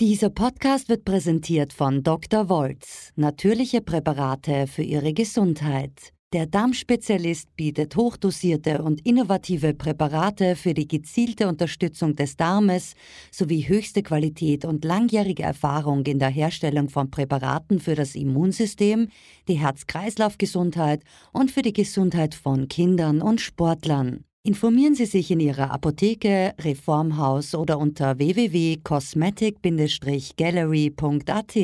Dieser Podcast wird präsentiert von Dr. Wolz, natürliche Präparate für Ihre Gesundheit. Der Darmspezialist bietet hochdosierte und innovative Präparate für die gezielte Unterstützung des Darmes sowie höchste Qualität und langjährige Erfahrung in der Herstellung von Präparaten für das Immunsystem, die Herz-Kreislauf-Gesundheit und für die Gesundheit von Kindern und Sportlern. Informieren Sie sich in Ihrer Apotheke, Reformhaus oder unter www.cosmetic-gallery.at.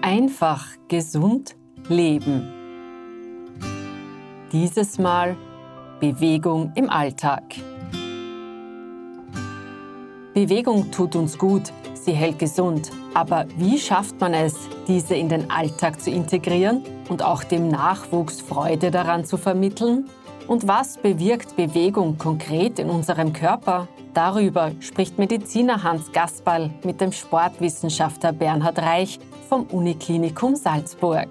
Einfach gesund leben. Dieses Mal Bewegung im Alltag. Bewegung tut uns gut, sie hält gesund. Aber wie schafft man es, diese in den Alltag zu integrieren und auch dem Nachwuchs Freude daran zu vermitteln? Und was bewirkt Bewegung konkret in unserem Körper? Darüber spricht Mediziner Hans Gasperl mit dem Sportwissenschaftler Bernhard Reich vom Uniklinikum Salzburg.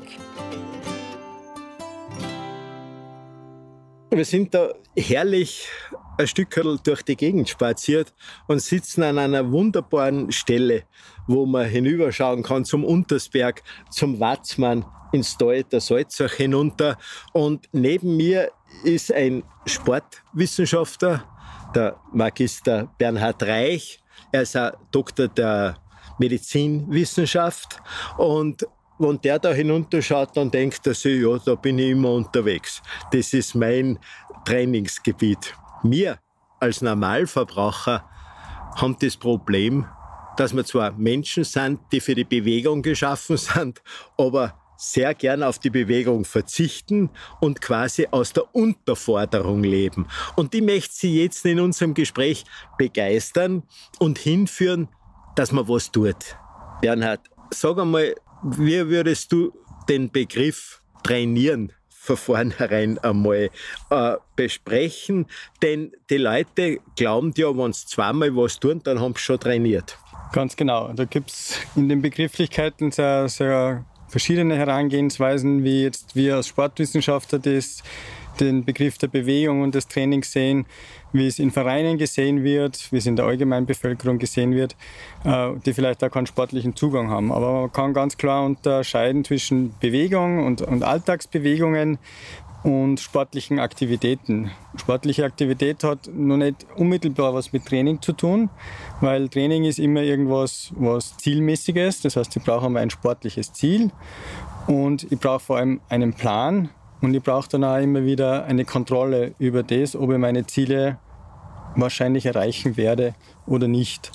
Wir sind da herrlich ein Stück durch die Gegend spaziert und sitzen an einer wunderbaren Stelle, wo man hinüberschauen kann zum Untersberg, zum Watzmann, ins Tal der Salzach hinunter. Und neben mir ist ein Sportwissenschaftler, der Magister Bernhard Reich. Er ist ein Doktor der Medizinwissenschaft und wenn der da hinunterschaut, dann denkt er sich, ja, da bin ich immer unterwegs. Das ist mein Trainingsgebiet. Wir als Normalverbraucher haben das Problem, dass wir zwar Menschen sind, die für die Bewegung geschaffen sind, aber sehr gern auf die Bewegung verzichten und quasi aus der Unterforderung leben. Und die möchte Sie jetzt in unserem Gespräch begeistern und hinführen, dass man was tut. Bernhard, sag einmal, wie würdest du den Begriff trainieren von vornherein einmal äh, besprechen? Denn die Leute glauben ja, wenn sie zweimal was tun, dann haben sie schon trainiert. Ganz genau. Da gibt es in den Begrifflichkeiten sehr, sehr verschiedene Herangehensweisen, wie jetzt wir als Sportwissenschaftler das, den Begriff der Bewegung und des Trainings sehen, wie es in Vereinen gesehen wird, wie es in der Allgemeinbevölkerung gesehen wird, äh, die vielleicht auch keinen sportlichen Zugang haben. Aber man kann ganz klar unterscheiden zwischen Bewegung und, und Alltagsbewegungen und sportlichen Aktivitäten. Sportliche Aktivität hat noch nicht unmittelbar was mit Training zu tun, weil Training ist immer irgendwas was zielmäßiges. Das heißt, ich brauche einmal ein sportliches Ziel und ich brauche vor allem einen Plan und ich brauche dann auch immer wieder eine Kontrolle über das, ob ich meine Ziele wahrscheinlich erreichen werde oder nicht.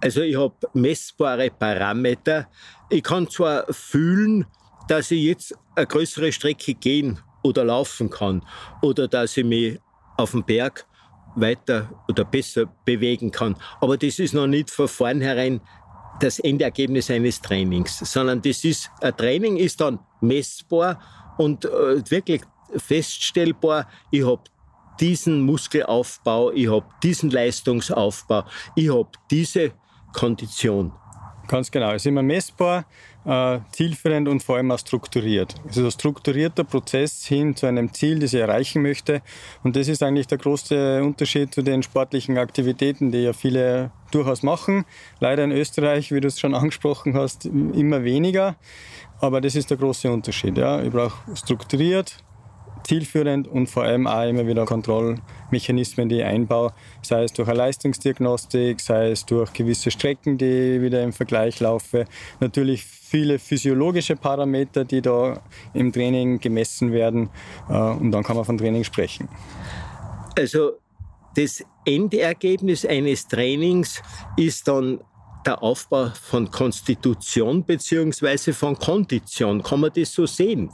Also ich habe messbare Parameter. Ich kann zwar fühlen, dass ich jetzt eine größere Strecke gehen oder laufen kann oder dass ich mich auf dem Berg weiter oder besser bewegen kann. Aber das ist noch nicht von vornherein das Endergebnis eines Trainings, sondern das ist, ein Training ist dann messbar und äh, wirklich feststellbar, ich habe diesen Muskelaufbau, ich habe diesen Leistungsaufbau, ich habe diese Kondition. Ganz genau. Es ist immer messbar, äh, zielführend und vor allem auch strukturiert. Es ist ein strukturierter Prozess hin zu einem Ziel, das ich erreichen möchte. Und das ist eigentlich der große Unterschied zu den sportlichen Aktivitäten, die ja viele durchaus machen. Leider in Österreich, wie du es schon angesprochen hast, immer weniger. Aber das ist der große Unterschied. Ja. Ich brauche strukturiert, zielführend und vor allem auch immer wieder Kontrollmechanismen, die ich einbaue, sei es durch eine Leistungsdiagnostik, sei es durch gewisse Strecken, die ich wieder im Vergleich laufe. Natürlich viele physiologische Parameter, die da im Training gemessen werden äh, und dann kann man von Training sprechen. Also das Endergebnis eines Trainings ist dann der Aufbau von Konstitution bzw. von Kondition. Kann man das so sehen?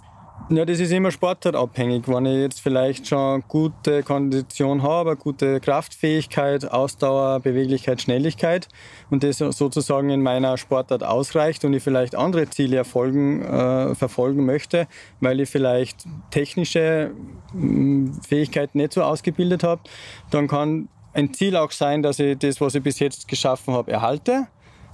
Ja, das ist immer sportartabhängig. Wenn ich jetzt vielleicht schon gute Kondition habe, gute Kraftfähigkeit, Ausdauer, Beweglichkeit, Schnelligkeit und das sozusagen in meiner Sportart ausreicht und ich vielleicht andere Ziele erfolgen, äh, verfolgen möchte, weil ich vielleicht technische mm, Fähigkeiten nicht so ausgebildet habe, dann kann ein Ziel auch sein, dass ich das, was ich bis jetzt geschaffen habe, erhalte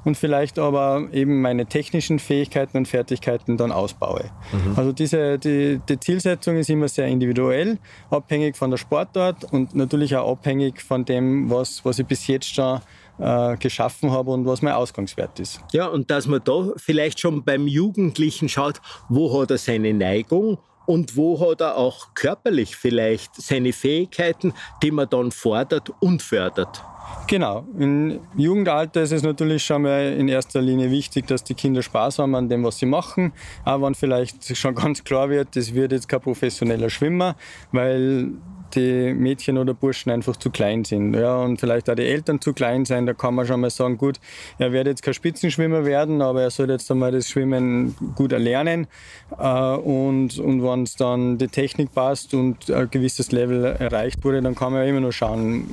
und vielleicht aber eben meine technischen Fähigkeiten und Fertigkeiten dann ausbaue. Mhm. Also diese, die, die, Zielsetzung ist immer sehr individuell, abhängig von der Sportart und natürlich auch abhängig von dem, was, was ich bis jetzt schon äh, geschaffen habe und was mein Ausgangswert ist. Ja, und dass man da vielleicht schon beim Jugendlichen schaut, wo hat er seine Neigung und wo hat er auch körperlich vielleicht seine Fähigkeiten, die man dann fordert und fördert. Genau. Im Jugendalter ist es natürlich schon mal in erster Linie wichtig, dass die Kinder Spaß haben an dem, was sie machen. Auch wenn vielleicht schon ganz klar wird, das wird jetzt kein professioneller Schwimmer, weil die Mädchen oder Burschen einfach zu klein sind. Ja, und vielleicht auch die Eltern zu klein sein. Da kann man schon mal sagen, gut, er wird jetzt kein Spitzenschwimmer werden, aber er soll jetzt einmal das Schwimmen gut erlernen. Äh, und und wenn es dann die Technik passt und ein gewisses Level erreicht wurde, dann kann man ja immer noch schauen,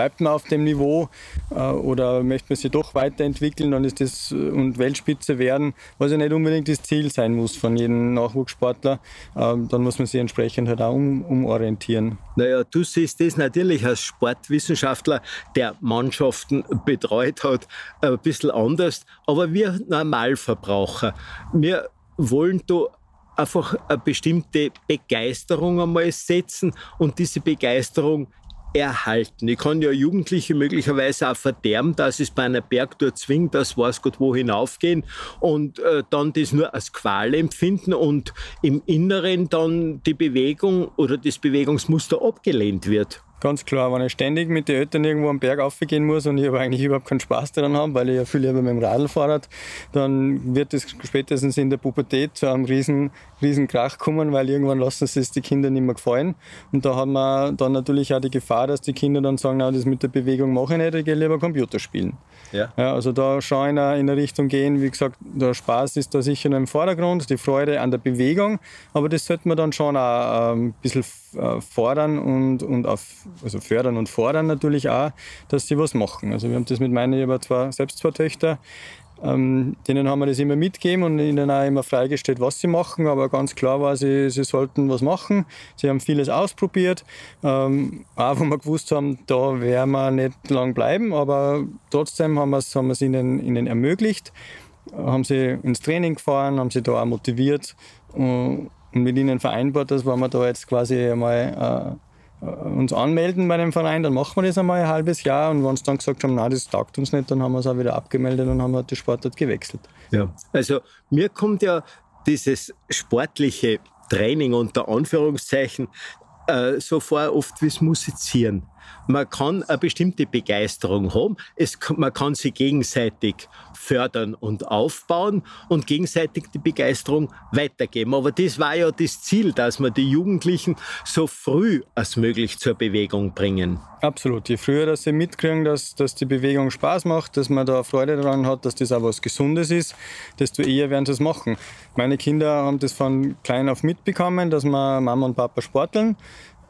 bleibt man auf dem Niveau äh, oder möchte man sich doch weiterentwickeln dann ist das, und Weltspitze werden, was ja nicht unbedingt das Ziel sein muss von jedem Nachwuchssportler. Ähm, dann muss man sich entsprechend halt auch um, umorientieren. Naja, du siehst das natürlich als Sportwissenschaftler, der Mannschaften betreut hat, ein bisschen anders. Aber wir Normalverbraucher, wir wollen da einfach eine bestimmte Begeisterung einmal setzen und diese Begeisterung erhalten. Ich kann ja Jugendliche möglicherweise auch verderben, dass es bei einer Bergtour zwingt, dass weiß Gott wo hinaufgehen und äh, dann das nur als Qual empfinden und im Inneren dann die Bewegung oder das Bewegungsmuster abgelehnt wird. Ganz klar, wenn ich ständig mit den Eltern irgendwo am Berg aufgehen muss und ich aber eigentlich überhaupt keinen Spaß daran habe, weil ich ja viel lieber mit dem Radl fahre, dann wird es spätestens in der Pubertät zu einem riesen, riesen Krach kommen, weil irgendwann lassen sie es die Kinder nicht mehr gefallen. Und da haben wir dann natürlich auch die Gefahr, dass die Kinder dann sagen, na, das mit der Bewegung mache ich nicht, ich gehe lieber Computer spielen. Ja. ja also da schaue ich in eine Richtung gehen, wie gesagt, der Spaß ist da sicher noch im Vordergrund, die Freude an der Bewegung, aber das sollte man dann schon auch ähm, ein bisschen fordern und, und auf, also fördern und fordern natürlich auch, dass sie was machen. Also wir haben das mit meinen, ich habe zwei, selbst zwei Töchter, ähm, denen haben wir das immer mitgegeben und ihnen auch immer freigestellt, was sie machen. Aber ganz klar war, sie, sie sollten was machen. Sie haben vieles ausprobiert. Ähm, auch wo wir gewusst haben, da werden wir nicht lang bleiben. Aber trotzdem haben wir es haben ihnen, ihnen ermöglicht. Haben sie ins Training gefahren, haben sie da auch motiviert. Und und mit ihnen vereinbart, dass wenn wir da jetzt quasi einmal äh, uns anmelden bei dem Verein, dann machen wir das einmal ein halbes Jahr und wenn sie dann gesagt haben, nein, das taugt uns nicht, dann haben wir es auch wieder abgemeldet und haben die Sportart gewechselt. Ja, also mir kommt ja dieses sportliche Training unter Anführungszeichen äh, so vor oft wie das Musizieren. Man kann eine bestimmte Begeisterung haben. Es, man kann sie gegenseitig fördern und aufbauen und gegenseitig die Begeisterung weitergeben. Aber das war ja das Ziel, dass wir die Jugendlichen so früh als möglich zur Bewegung bringen. Absolut. Je früher dass sie mitkriegen, dass, dass die Bewegung Spaß macht, dass man da Freude daran hat, dass das auch was Gesundes ist, desto eher werden sie es machen. Meine Kinder haben das von klein auf mitbekommen, dass wir Mama und Papa sporteln.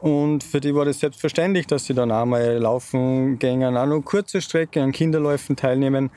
Und für die war das selbstverständlich, dass sie dann auch mal laufen gehen, auch nur kurze Strecke an Kinderläufen teilnehmen.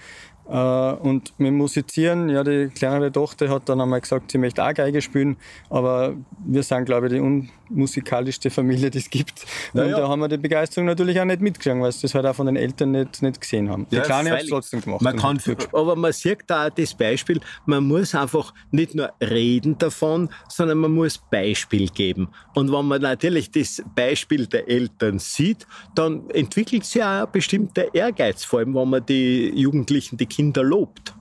Äh, und mit Musizieren, ja, die kleinere Tochter hat dann einmal gesagt, sie möchte auch Geige spielen, aber wir sind, glaube ich, die unmusikalischste Familie, die es gibt. Und ja. da haben wir die Begeisterung natürlich auch nicht mitgekriegt, weil sie das halt auch von den Eltern nicht, nicht gesehen haben. Die ja, Kleine hat es trotzdem gemacht. Man kann, aber man sieht da auch das Beispiel, man muss einfach nicht nur reden davon, sondern man muss Beispiel geben. Und wenn man natürlich das Beispiel der Eltern sieht, dann entwickelt sich auch ein bestimmter Ehrgeiz, vor allem wenn man die Jugendlichen, die Kinder lobt.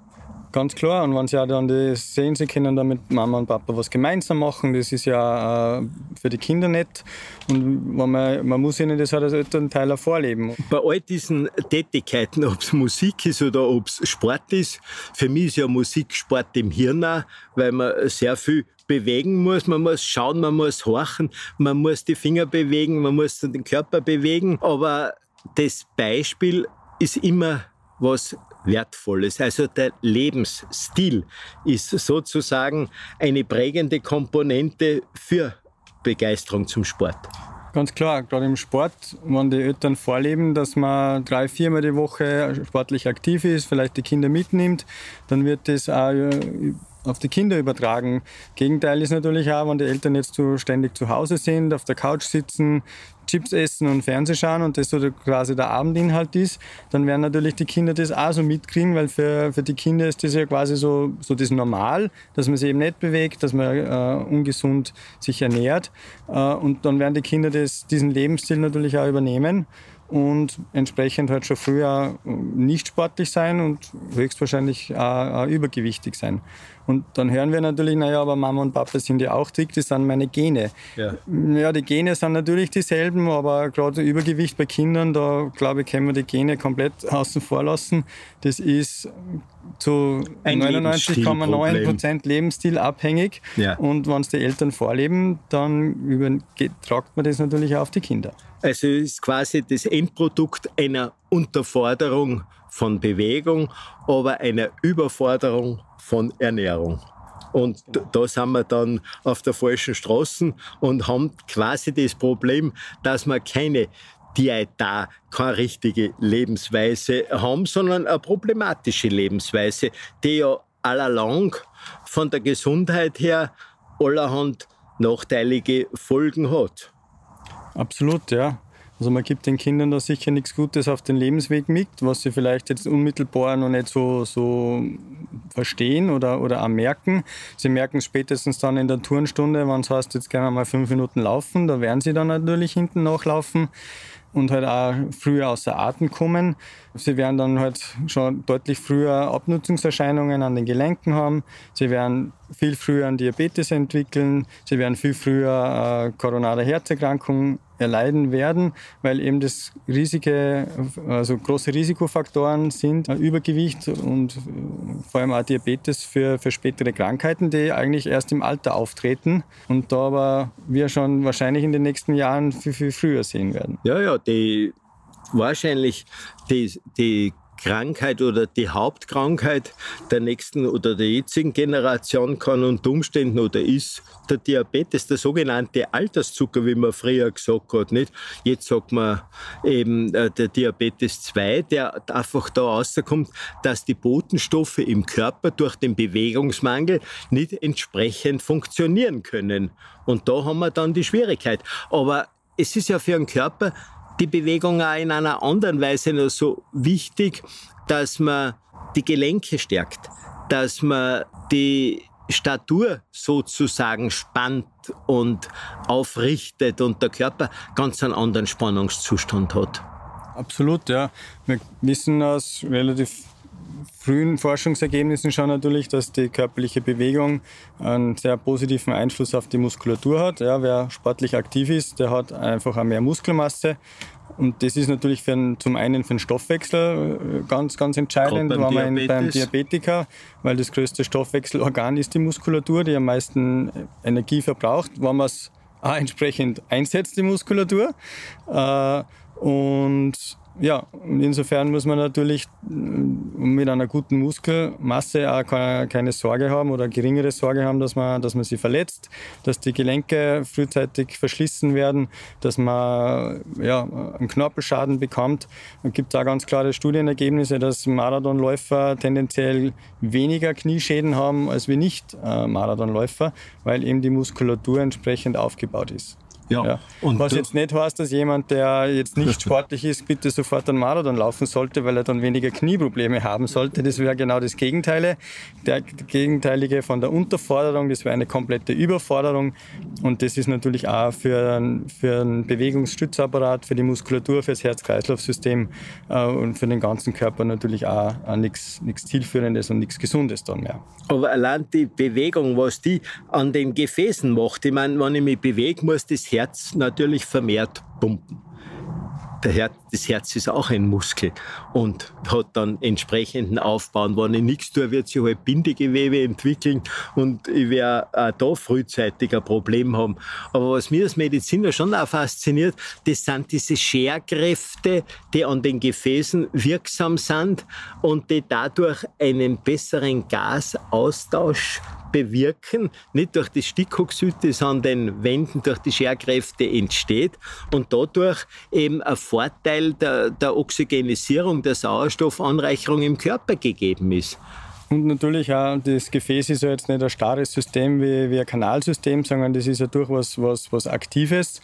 Ganz klar. Und wenn sie auch dann das sehen, sie können dann mit Mama und Papa was gemeinsam machen, das ist ja äh, für die Kinder nett. Und man, man muss ihnen das halt als Elternteil auch vorleben. Bei all diesen Tätigkeiten, ob es Musik ist oder ob es Sport ist, für mich ist ja Musik Sport im Hirn auch, weil man sehr viel bewegen muss, man muss schauen, man muss horchen, man muss die Finger bewegen, man muss den Körper bewegen. Aber das Beispiel ist immer was Wertvolles. Also der Lebensstil ist sozusagen eine prägende Komponente für Begeisterung zum Sport. Ganz klar, gerade im Sport, wenn die Eltern vorleben, dass man drei, viermal die Woche sportlich aktiv ist, vielleicht die Kinder mitnimmt, dann wird das auch äh, auf die Kinder übertragen. Gegenteil ist natürlich auch, wenn die Eltern jetzt so ständig zu Hause sind, auf der Couch sitzen, Chips essen und Fernsehen schauen und das so quasi der Abendinhalt ist, dann werden natürlich die Kinder das auch so mitkriegen, weil für, für die Kinder ist das ja quasi so, so das Normal, dass man sich eben nicht bewegt, dass man äh, ungesund sich ernährt. Äh, und dann werden die Kinder das, diesen Lebensstil natürlich auch übernehmen und entsprechend halt schon früher nicht sportlich sein und höchstwahrscheinlich auch, auch übergewichtig sein. Und dann hören wir natürlich, naja, aber Mama und Papa sind ja auch dick, das sind meine Gene. Ja, ja die Gene sind natürlich dieselben, aber gerade Übergewicht bei Kindern, da glaube ich, können wir die Gene komplett außen vor lassen. Das ist zu 99,9 Prozent Lebensstil abhängig. Ja. Und wenn es die Eltern vorleben, dann übertragt man das natürlich auch auf die Kinder. Also ist quasi das Endprodukt einer Unterforderung von Bewegung, aber einer Überforderung von Ernährung. Und da sind wir dann auf der falschen Straße und haben quasi das Problem, dass wir keine Diäta, keine richtige Lebensweise haben, sondern eine problematische Lebensweise, die ja allalong von der Gesundheit her allerhand nachteilige Folgen hat. Absolut, ja. Also man gibt den Kindern da sicher nichts Gutes auf den Lebensweg mit, was sie vielleicht jetzt unmittelbar noch nicht so, so verstehen oder, oder auch merken. Sie merken es spätestens dann in der Turnstunde, wenn es heißt, jetzt wir mal fünf Minuten laufen, da werden sie dann natürlich hinten nachlaufen und halt auch früher außer Atem kommen. Sie werden dann halt schon deutlich früher Abnutzungserscheinungen an den Gelenken haben. Sie werden viel früher einen Diabetes entwickeln. Sie werden viel früher äh, koronare Herzerkrankungen erleiden werden, weil eben das riesige, also große Risikofaktoren sind äh, Übergewicht und äh, vor allem auch Diabetes für, für spätere Krankheiten, die eigentlich erst im Alter auftreten und da aber wir schon wahrscheinlich in den nächsten Jahren viel, viel früher sehen werden. Ja, ja, die wahrscheinlich die, die Krankheit oder die Hauptkrankheit der nächsten oder der jetzigen Generation kann unter Umständen oder ist der Diabetes, der sogenannte Alterszucker, wie man früher gesagt hat. Nicht? Jetzt sagt man eben äh, der Diabetes 2, der einfach da rauskommt, dass die Botenstoffe im Körper durch den Bewegungsmangel nicht entsprechend funktionieren können. Und da haben wir dann die Schwierigkeit. Aber es ist ja für einen Körper die Bewegung auch in einer anderen Weise noch so wichtig, dass man die Gelenke stärkt, dass man die Statur sozusagen spannt und aufrichtet und der Körper ganz einen anderen Spannungszustand hat. Absolut, ja. Wir wissen aus relativ frühen Forschungsergebnissen schon natürlich, dass die körperliche Bewegung einen sehr positiven Einfluss auf die Muskulatur hat. Ja, wer sportlich aktiv ist, der hat einfach auch mehr Muskelmasse. Und das ist natürlich für einen, zum einen für den Stoffwechsel äh, ganz, ganz entscheidend, beim, Diabetes. beim Diabetiker, weil das größte Stoffwechselorgan ist die Muskulatur, die am meisten Energie verbraucht, wenn man es auch entsprechend einsetzt, die Muskulatur. Äh, und ja, insofern muss man natürlich äh, mit einer guten Muskelmasse auch keine Sorge haben oder geringere Sorge haben, dass man, dass man sie verletzt, dass die Gelenke frühzeitig verschlissen werden, dass man ja, einen Knorpelschaden bekommt. Es gibt da ganz klare Studienergebnisse, dass Marathonläufer tendenziell weniger Knieschäden haben als wir nicht äh, weil eben die Muskulatur entsprechend aufgebaut ist. Ja. ja. Und Was jetzt nicht heißt, dass jemand, der jetzt nicht sportlich ist, bitte sofort einen Marathon laufen sollte, weil er dann weniger Knieprobleme haben sollte. Das wäre genau das Gegenteile. Der Gegenteilige von der Unterforderung, das wäre eine komplette Überforderung. Und das ist natürlich auch für, einen, für einen Bewegungsstützapparat, für die Muskulatur, für das Herz-Kreislauf-System äh, und für den ganzen Körper natürlich auch, auch nichts Zielführendes und nichts Gesundes dann mehr. Aber allein die Bewegung, was die an den Gefäßen macht, ich meine, wenn ich mich bewege, muss das Herz natürlich vermehrt pumpen. Herz, das Herz ist auch ein Muskel und hat dann entsprechenden Aufbau. Und wenn ich nichts tue, wird sich halt Bindegewebe entwickeln und ich werde auch da frühzeitig ein Problem haben. Aber was mir als Mediziner schon auch fasziniert, das sind diese Scherkräfte, die an den Gefäßen wirksam sind und die dadurch einen besseren Gasaustausch bewirken, nicht durch das Stickoxid, das an den Wänden durch die Scherkräfte entsteht und dadurch eben ein Vorteil der, der Oxygenisierung, der Sauerstoffanreicherung im Körper gegeben ist. Und natürlich auch, das Gefäß ist ja jetzt nicht ein starres System wie, wie ein Kanalsystem, sondern das ist ja durchaus was, was Aktives.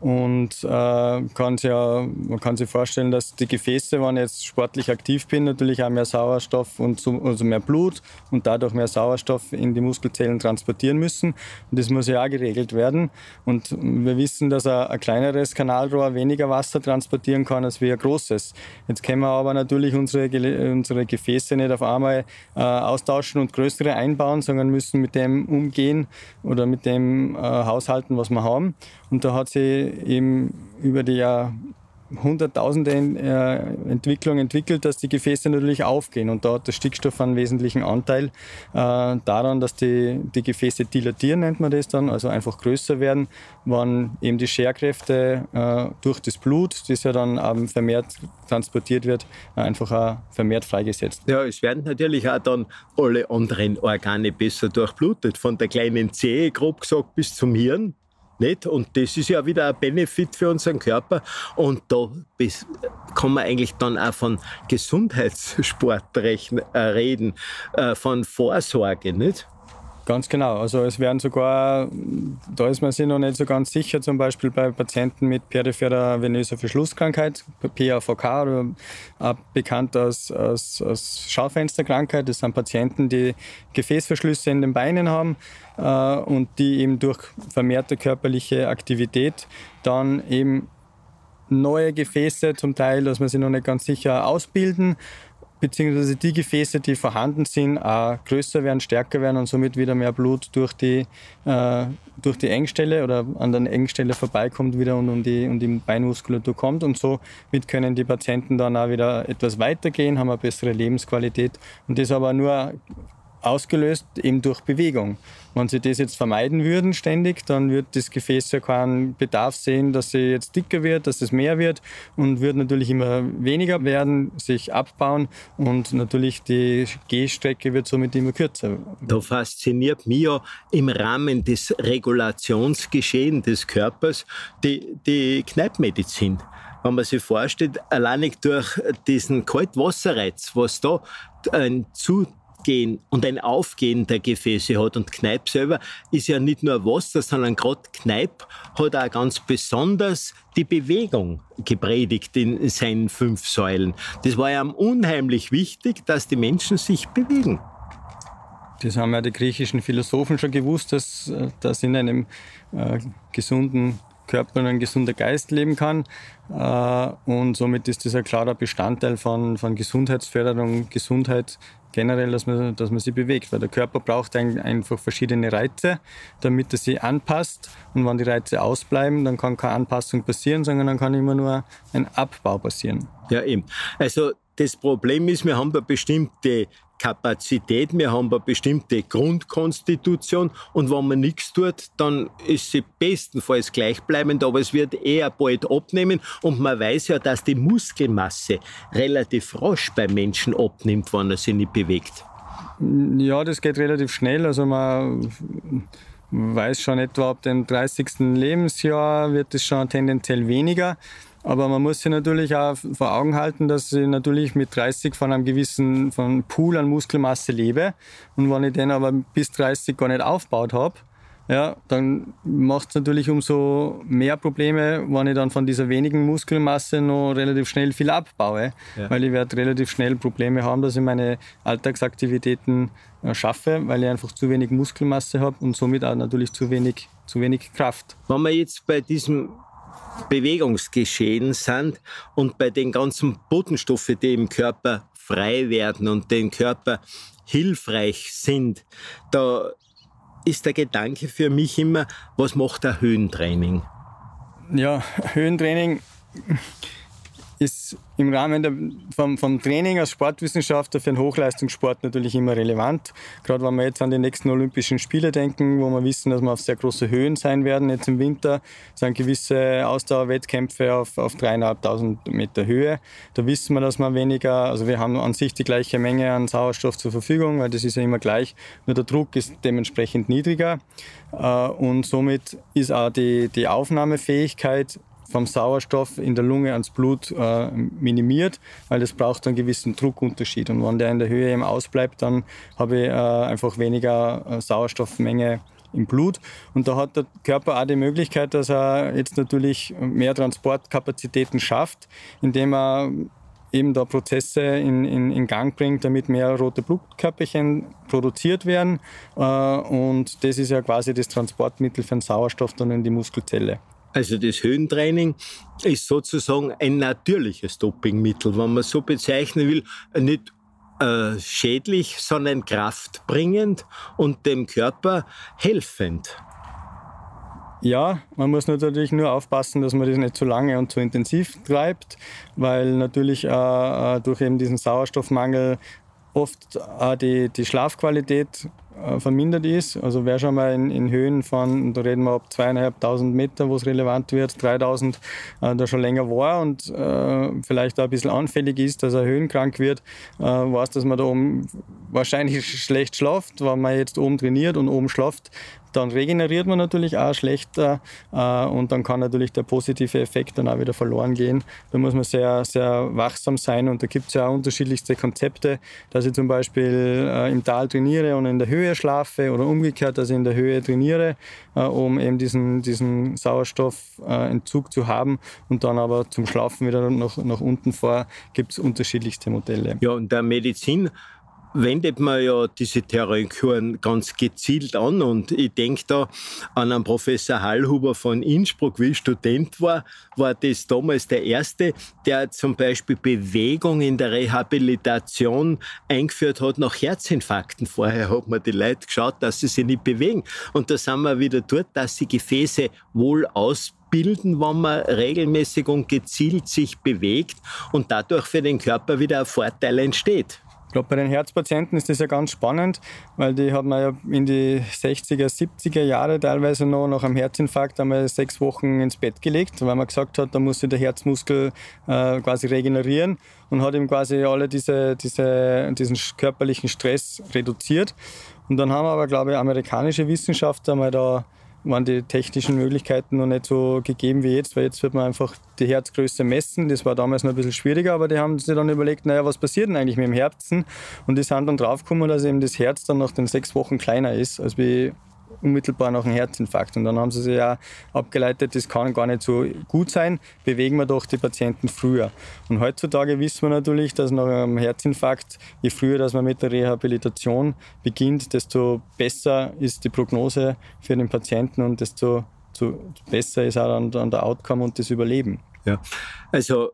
Und äh, kann ja, man kann sich vorstellen, dass die Gefäße, wenn ich jetzt sportlich aktiv bin, natürlich auch mehr Sauerstoff und so, also mehr Blut und dadurch mehr Sauerstoff in die Muskelzellen transportieren müssen. Und das muss ja auch geregelt werden. Und wir wissen, dass ein, ein kleineres Kanalrohr weniger Wasser transportieren kann als wie ein großes. Jetzt können wir aber natürlich unsere, unsere Gefäße nicht auf einmal äh, austauschen und größere einbauen, sondern müssen mit dem umgehen oder mit dem äh, haushalten, was wir haben. Und da hat sich eben über die Jahr, Hunderttausende äh, Entwicklung entwickelt, dass die Gefäße natürlich aufgehen. Und da hat der Stickstoff einen wesentlichen Anteil äh, daran, dass die, die Gefäße dilatieren, nennt man das dann, also einfach größer werden, wann eben die Scherkräfte äh, durch das Blut, das ja dann ähm, vermehrt transportiert wird, einfach auch vermehrt freigesetzt. Ja, es werden natürlich auch dann alle anderen Organe besser durchblutet, von der kleinen Zehe, grob gesagt, bis zum Hirn. Nicht? Und das ist ja wieder ein Benefit für unseren Körper. Und da kann man eigentlich dann auch von Gesundheitssport äh, reden, äh, von Vorsorge. Nicht? Ganz genau. Also es werden sogar, da ist man sich noch nicht so ganz sicher, zum Beispiel bei Patienten mit peripherer venöser Verschlusskrankheit, PAVK, oder auch bekannt als, als, als Schaufensterkrankheit. Das sind Patienten, die Gefäßverschlüsse in den Beinen haben äh, und die eben durch vermehrte körperliche Aktivität dann eben neue Gefäße zum Teil, dass man sich noch nicht ganz sicher ausbilden beziehungsweise die Gefäße, die vorhanden sind, auch größer werden, stärker werden und somit wieder mehr Blut durch die, äh, durch die Engstelle oder an der Engstelle vorbeikommt wieder und um die, um die Beinmuskulatur kommt. Und somit können die Patienten dann auch wieder etwas weitergehen, haben eine bessere Lebensqualität. Und das aber nur ausgelöst eben durch Bewegung. Wenn sie das jetzt vermeiden würden ständig, dann wird das Gefäß ja keinen Bedarf sehen, dass sie jetzt dicker wird, dass es mehr wird und wird natürlich immer weniger werden, sich abbauen und natürlich die Gehstrecke wird somit immer kürzer. Da fasziniert mich ja im Rahmen des Regulationsgeschehens des Körpers die, die Kneipmedizin wenn man sich vorstellt, allein durch diesen Kaltwasserreiz, was da ein zu Abgehen und ein Aufgehen der Gefäße hat. Und Kneipp selber ist ja nicht nur Wasser, sondern gerade Kneipp hat auch ganz besonders die Bewegung gepredigt in seinen fünf Säulen. Das war ja unheimlich wichtig, dass die Menschen sich bewegen. Das haben ja die griechischen Philosophen schon gewusst, dass, dass in einem äh, gesunden Körper und ein gesunder Geist leben kann. Äh, und somit ist das ein klarer Bestandteil von, von Gesundheitsförderung, Gesundheit generell, dass man, dass man sie bewegt. Weil der Körper braucht ein, einfach verschiedene Reize, damit er sie anpasst. Und wenn die Reize ausbleiben, dann kann keine Anpassung passieren, sondern dann kann immer nur ein Abbau passieren. Ja, eben. Also das Problem ist, wir haben da bestimmte Kapazität, wir haben eine bestimmte Grundkonstitution und wenn man nichts tut, dann ist sie bestenfalls gleichbleibend, aber es wird eher bald abnehmen und man weiß ja, dass die Muskelmasse relativ rasch beim Menschen abnimmt, wenn er sich nicht bewegt. Ja, das geht relativ schnell, also man weiß schon etwa ab dem 30. Lebensjahr wird es schon tendenziell weniger. Aber man muss sich natürlich auch vor Augen halten, dass ich natürlich mit 30 von einem gewissen von Pool an Muskelmasse lebe. Und wenn ich den aber bis 30 gar nicht aufgebaut habe, ja, dann macht es natürlich umso mehr Probleme, wenn ich dann von dieser wenigen Muskelmasse noch relativ schnell viel abbaue. Ja. Weil ich werde relativ schnell Probleme haben, dass ich meine Alltagsaktivitäten äh, schaffe, weil ich einfach zu wenig Muskelmasse habe und somit auch natürlich zu wenig, zu wenig Kraft. Wenn wir jetzt bei diesem Bewegungsgeschehen sind und bei den ganzen Botenstoffen, die im Körper frei werden und den Körper hilfreich sind, da ist der Gedanke für mich immer, was macht ein Höhentraining? Ja, Höhentraining ist im Rahmen der, vom, vom, Training als Sportwissenschaftler für den Hochleistungssport natürlich immer relevant. Gerade wenn wir jetzt an die nächsten Olympischen Spiele denken, wo wir wissen, dass wir auf sehr große Höhen sein werden. Jetzt im Winter sind gewisse Ausdauerwettkämpfe auf, auf dreieinhalbtausend Meter Höhe. Da wissen wir, dass wir weniger, also wir haben an sich die gleiche Menge an Sauerstoff zur Verfügung, weil das ist ja immer gleich. Nur der Druck ist dementsprechend niedriger. Äh, und somit ist auch die, die Aufnahmefähigkeit vom Sauerstoff in der Lunge ans Blut äh, minimiert, weil das braucht einen gewissen Druckunterschied. Und wenn der in der Höhe eben ausbleibt, dann habe ich äh, einfach weniger äh, Sauerstoffmenge im Blut. Und da hat der Körper auch die Möglichkeit, dass er jetzt natürlich mehr Transportkapazitäten schafft, indem er eben da Prozesse in, in, in Gang bringt, damit mehr rote Blutkörperchen produziert werden. Äh, und das ist ja quasi das Transportmittel für den Sauerstoff dann in die Muskelzelle. Also das Höhentraining ist sozusagen ein natürliches Dopingmittel, wenn man so bezeichnen will, nicht äh, schädlich, sondern kraftbringend und dem Körper helfend. Ja, man muss natürlich nur aufpassen, dass man das nicht zu lange und zu intensiv treibt, weil natürlich äh, äh durch eben diesen Sauerstoffmangel oft auch die, die Schlafqualität äh, vermindert ist. Also wer schon mal in, in, Höhen von, da reden wir ab zweieinhalbtausend Meter, wo es relevant wird, 3000, äh, da schon länger war und äh, vielleicht auch ein bisschen anfällig ist, dass er höhenkrank wird, äh, weiß, dass man da oben wahrscheinlich schlecht schlaft, weil man jetzt oben trainiert und oben schlaft, dann regeneriert man natürlich auch schlechter äh, und dann kann natürlich der positive Effekt dann auch wieder verloren gehen. Da muss man sehr, sehr wachsam sein und da gibt es ja auch unterschiedlichste Konzepte, dass ich zum Beispiel äh, im Tal trainiere und in der Höhe schlafe oder umgekehrt, dass ich in der Höhe trainiere, äh, um eben diesen, diesen Sauerstoffentzug zu haben und dann aber zum Schlafen wieder nach, nach unten vor, gibt es unterschiedlichste Modelle. Ja, und der Medizin wendet man ja diese Terrorkuren ganz gezielt an. Und ich denke da an einen Professor Hallhuber von Innsbruck, wie ich Student war, war das damals der erste, der zum Beispiel Bewegung in der Rehabilitation eingeführt hat nach Herzinfarkten. Vorher hat man die Leute geschaut, dass sie sich nicht bewegen. Und da sind wir wieder dort, dass die Gefäße wohl ausbilden, wenn man regelmäßig und gezielt sich bewegt und dadurch für den Körper wieder ein Vorteil entsteht. Glaube, bei den Herzpatienten ist das ja ganz spannend, weil die hat man ja in die 60er, 70er Jahre teilweise noch nach einem Herzinfarkt einmal sechs Wochen ins Bett gelegt, weil man gesagt hat, da muss sich der Herzmuskel äh, quasi regenerieren und hat ihm quasi alle diese, diese, diesen körperlichen Stress reduziert. Und dann haben aber, glaube ich, amerikanische Wissenschaftler mal da waren die technischen Möglichkeiten noch nicht so gegeben wie jetzt, weil jetzt wird man einfach die Herzgröße messen. Das war damals noch ein bisschen schwieriger, aber die haben sich dann überlegt, naja, was passiert denn eigentlich mit dem Herzen? Und die sind dann draufgekommen, dass eben das Herz dann nach den sechs Wochen kleiner ist, als wie unmittelbar nach einem Herzinfarkt. Und dann haben sie sich ja abgeleitet, das kann gar nicht so gut sein, bewegen wir doch die Patienten früher. Und heutzutage wissen wir natürlich, dass nach einem Herzinfarkt, je früher dass man mit der Rehabilitation beginnt, desto besser ist die Prognose für den Patienten und desto besser ist auch dann der Outcome und das Überleben. Ja, also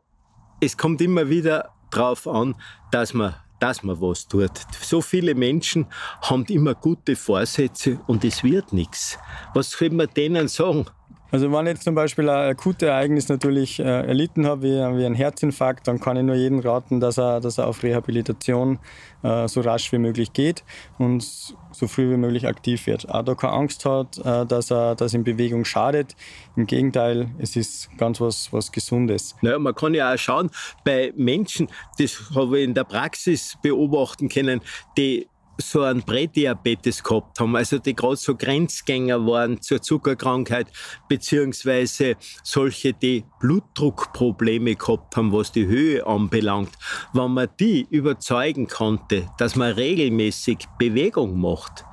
es kommt immer wieder darauf an, dass man dass man was tut. So viele Menschen haben immer gute Vorsätze und es wird nichts. Was können wir denen sagen? Also wenn ich jetzt zum Beispiel ein akutes Ereignis natürlich äh, erlitten habe, wie, wie ein Herzinfarkt, dann kann ich nur jedem raten, dass er, dass er auf Rehabilitation äh, so rasch wie möglich geht und so früh wie möglich aktiv wird. Auch da keine Angst hat, äh, dass er dass ihm Bewegung schadet. Im Gegenteil, es ist ganz was, was Gesundes. Naja, man kann ja auch schauen, bei Menschen, das habe ich in der Praxis beobachten können, die so einen Prädiabetes gehabt haben, also die gerade so Grenzgänger waren zur Zuckerkrankheit, beziehungsweise solche, die Blutdruckprobleme gehabt haben, was die Höhe anbelangt, wenn man die überzeugen konnte, dass man regelmäßig Bewegung macht,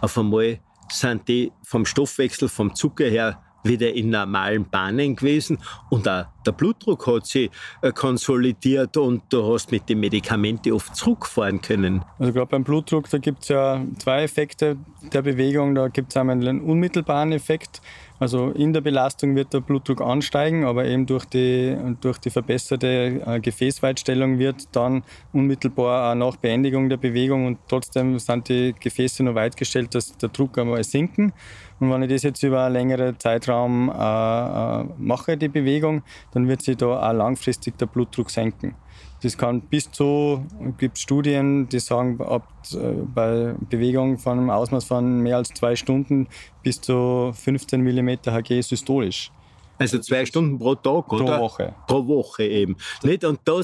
auf einmal sind die vom Stoffwechsel, vom Zucker her wieder in normalen Bahnen gewesen und auch der Blutdruck hat sich äh, konsolidiert und du hast mit den Medikamenten oft zurückfahren können. Also gerade beim Blutdruck, da gibt es ja zwei Effekte der Bewegung. Da gibt es einmal einen unmittelbaren Effekt, also in der Belastung wird der Blutdruck ansteigen, aber eben durch die, durch die verbesserte äh, Gefäßweitstellung wird dann unmittelbar nach Beendigung der Bewegung und trotzdem sind die Gefäße noch weit gestellt, dass der Druck einmal sinken. Und wenn ich das jetzt über einen längeren Zeitraum äh, äh, mache, die Bewegung, dann wird sich da auch langfristig der Blutdruck senken. Das kann bis zu, es gibt Studien, die sagen, ab, äh, bei Bewegung von einem Ausmaß von mehr als zwei Stunden bis zu 15 mm Hg systolisch. Also zwei Stunden pro Tag, pro oder? Pro Woche. Pro Woche eben. Nicht? Und da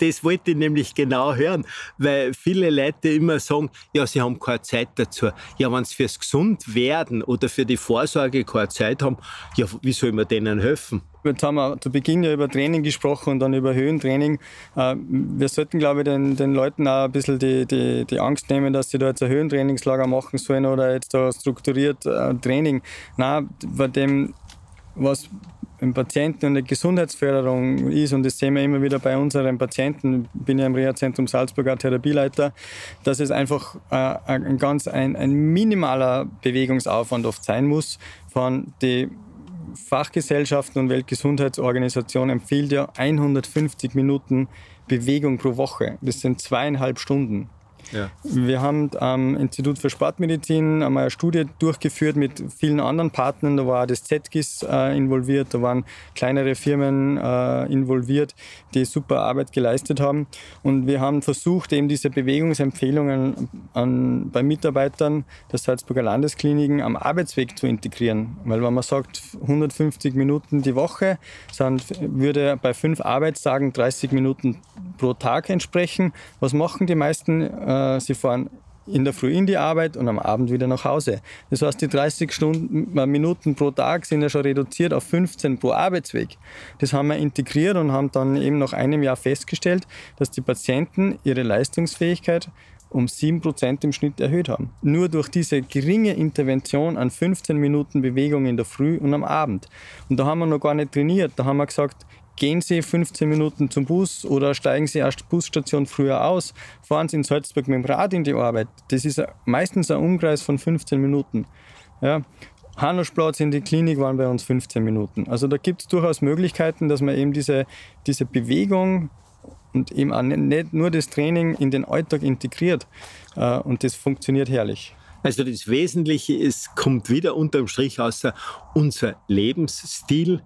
das wollte ich nämlich genau hören, weil viele Leute immer sagen, ja, sie haben keine Zeit dazu. Ja, wenn sie fürs Gesundwerden oder für die Vorsorge keine Zeit haben, ja, wie soll man denen helfen? Jetzt haben wir zu Beginn ja über Training gesprochen und dann über Höhentraining. Äh, wir sollten, glaube ich, den, den Leuten auch ein bisschen die, die, die Angst nehmen, dass sie da jetzt ein Höhentrainingslager machen sollen oder jetzt da strukturiert äh, Training. Nein, bei dem, was im Patienten und der Gesundheitsförderung ist, und das sehen wir immer wieder bei unseren Patienten, ich bin ja im Reha-Zentrum Salzburger Therapieleiter, dass es einfach äh, ein ganz ein, ein minimaler Bewegungsaufwand oft sein muss von die Fachgesellschaften und Weltgesundheitsorganisation empfiehlt ja 150 Minuten Bewegung pro Woche. Das sind zweieinhalb Stunden. Ja. Wir haben am Institut für Sportmedizin einmal eine Studie durchgeführt mit vielen anderen Partnern. Da war das ZGIS äh, involviert, da waren kleinere Firmen äh, involviert, die super Arbeit geleistet haben. Und wir haben versucht, eben diese Bewegungsempfehlungen an, bei Mitarbeitern der Salzburger Landeskliniken am Arbeitsweg zu integrieren. Weil wenn man sagt, 150 Minuten die Woche, dann würde bei fünf Arbeitstagen 30 Minuten pro Tag entsprechen. Was machen die meisten? Äh, sie fahren in der Früh in die Arbeit und am Abend wieder nach Hause. Das heißt, die 30 Stunden, äh, Minuten pro Tag sind ja schon reduziert auf 15 pro Arbeitsweg. Das haben wir integriert und haben dann eben nach einem Jahr festgestellt, dass die Patienten ihre Leistungsfähigkeit um 7% im Schnitt erhöht haben. Nur durch diese geringe Intervention an 15 Minuten Bewegung in der Früh und am Abend. Und da haben wir noch gar nicht trainiert. Da haben wir gesagt, gehen Sie 15 Minuten zum Bus oder steigen Sie erst Busstation früher aus, fahren Sie in Salzburg mit dem Rad in die Arbeit. Das ist meistens ein Umkreis von 15 Minuten. Ja. Hanuschplatz in die Klinik waren bei uns 15 Minuten. Also da gibt es durchaus Möglichkeiten, dass man eben diese, diese Bewegung und eben auch nicht nur das Training in den Alltag integriert. Äh, und das funktioniert herrlich. Also das Wesentliche ist, kommt wieder unterm Strich außer unser Lebensstil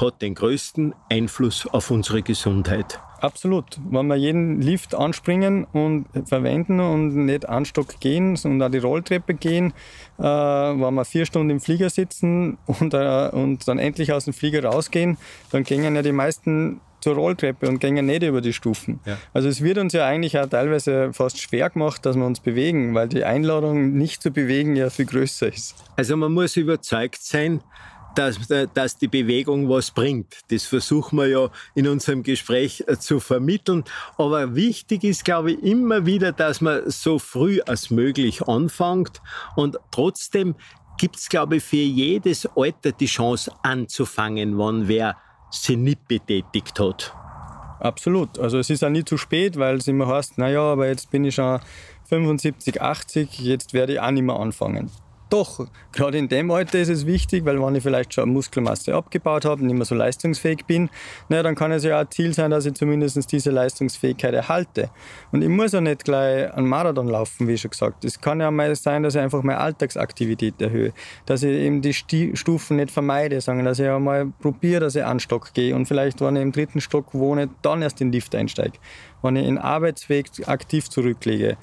hat den größten Einfluss auf unsere Gesundheit. Absolut. Wenn wir jeden Lift anspringen und verwenden und nicht einen Stock gehen und auch die Rolltreppe gehen, äh, wenn wir vier Stunden im Flieger sitzen und, äh, und dann endlich aus dem Flieger rausgehen, dann gehen ja die meisten zur Rolltreppe und gehen nicht über die Stufen. Ja. Also es wird uns ja eigentlich auch teilweise fast schwer gemacht, dass wir uns bewegen, weil die Einladung, nicht zu bewegen, ja viel größer ist. Also man muss überzeugt sein, dass, dass die Bewegung was bringt. Das versuchen wir ja in unserem Gespräch äh, zu vermitteln. Aber wichtig ist, glaube ich, immer wieder, dass man so früh als möglich anfängt. Und trotzdem gibt es, glaube ich, für jedes Alter die Chance anzufangen, wann wer sie nicht betätigt hat. Absolut. Also es ist auch nie zu spät, weil es immer heißt, naja, aber jetzt bin ich schon 75, 80, jetzt werde ich auch nicht mehr anfangen doch, gerade in dem Alter ist es wichtig, weil wenn ich vielleicht schon Muskelmasse abgebaut habe und nicht mehr so leistungsfähig bin, na, dann kann es ja auch Ziel sein, dass ich zumindest diese Leistungsfähigkeit erhalte. Und ich muss ja nicht gleich einen Marathon laufen, wie schon gesagt. Es kann ja mal sein, dass ich einfach meine Alltagsaktivität erhöhe, dass ich eben die Stufen nicht vermeide, sondern dass ich auch mal probiere, dass ich an Stock gehe und vielleicht, wenn ich im dritten Stock wohne, dann erst in den Lift einsteige wenn ich den Arbeitsweg aktiv zurücklege.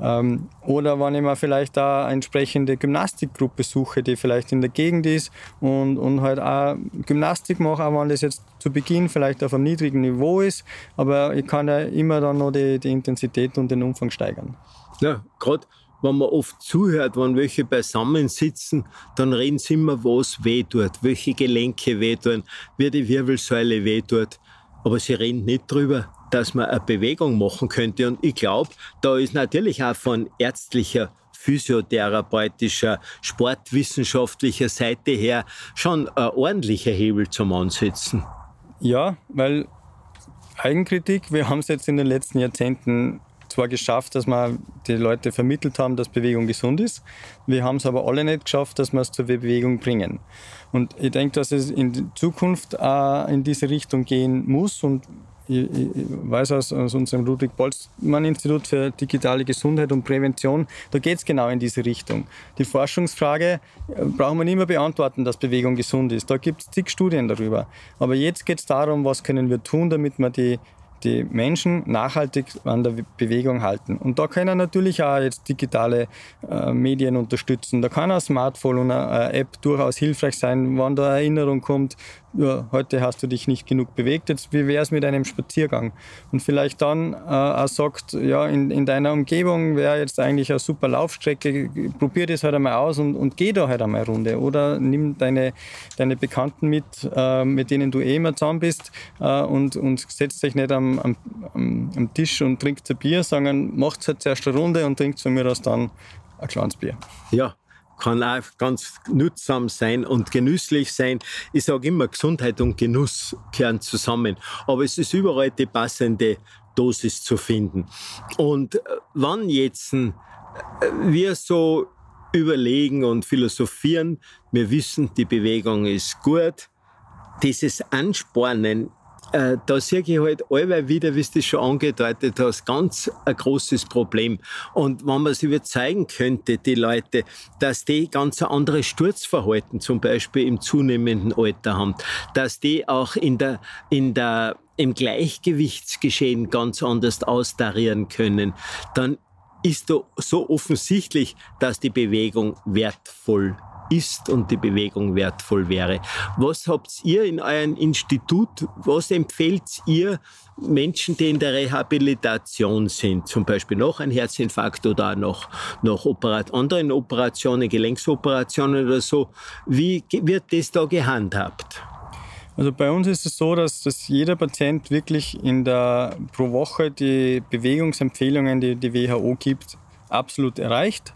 Ähm, oder wenn ich mir vielleicht da eine entsprechende Gymnastikgruppe suche, die vielleicht in der Gegend ist und, und halt auch Gymnastik mache, auch wenn das jetzt zu Beginn vielleicht auf einem niedrigen Niveau ist, aber ich kann ja immer dann noch die, die Intensität und den Umfang steigern. Ja, gerade wenn man oft zuhört, wenn welche beisammen sitzen, dann reden sie immer, was weh tut, welche Gelenke weh tun, wie die Wirbelsäule weh tut. Aber sie reden nicht drüber, dass man eine Bewegung machen könnte. Und ich glaube, da ist natürlich auch von ärztlicher physiotherapeutischer, sportwissenschaftlicher Seite her schon ein ordentlicher Hebel zum Ansetzen. Ja, weil Eigenkritik, wir haben es jetzt in den letzten Jahrzehnten zwar geschafft, dass wir die Leute vermittelt haben, dass Bewegung gesund ist. Wir haben es aber alle nicht geschafft, dass wir es zur Bewegung bringen. Und ich denke, dass es in Zukunft auch in diese Richtung gehen muss und ich, ich weiß aus, aus unserem Ludwig-Boltzmann-Institut für digitale Gesundheit und Prävention, da geht es genau in diese Richtung. Die Forschungsfrage äh, brauchen wir nicht mehr beantworten, dass Bewegung gesund ist. Da gibt es zig Studien darüber. Aber jetzt geht es darum, was können wir tun, damit wir die, die Menschen nachhaltig an der Bewegung halten. Und da können natürlich auch jetzt digitale äh, Medien unterstützen. Da kann ein Smartphone und eine App durchaus hilfreich sein, wenn da Erinnerung kommt, ja, heute hast du dich nicht genug bewegt, jetzt wie wäre es mit einem Spaziergang? Und vielleicht dann äh, auch sagt, ja, in, in deiner Umgebung wäre jetzt eigentlich eine super Laufstrecke, probier das halt einmal aus und, und geh da halt einmal eine Runde. Oder nimm deine, deine Bekannten mit, äh, mit denen du eh immer zusammen bist äh, und, und setzt dich nicht am, am, am Tisch und trinkt ein Bier, sondern macht halt zuerst eine Runde und trinkt von mir aus dann ein kleines Bier. Ja, kann auch ganz nutzsam sein und genüsslich sein. Ich sage immer, Gesundheit und Genuss gehören zusammen. Aber es ist überall die passende Dosis zu finden. Und äh, wann jetzt äh, wir so überlegen und philosophieren, wir wissen, die Bewegung ist gut, dieses Anspornen äh, da sehe ich halt allweil wieder, wie du das schon angedeutet hast, ganz ein großes Problem. Und wenn man sich überzeugen könnte, die Leute, dass die ganz ein anderes Sturzverhalten zum Beispiel im zunehmenden Alter haben, dass die auch in der, in der, im Gleichgewichtsgeschehen ganz anders austarieren können, dann ist so offensichtlich, dass die Bewegung wertvoll ist und die Bewegung wertvoll wäre. Was habt ihr in eurem Institut, was empfehlt ihr Menschen, die in der Rehabilitation sind, zum Beispiel nach einem Herzinfarkt oder nach, nach Operat anderen Operationen, Gelenksoperationen oder so, wie wird das da gehandhabt? Also bei uns ist es so, dass, dass jeder Patient wirklich in der, pro Woche die Bewegungsempfehlungen, die die WHO gibt, absolut erreicht.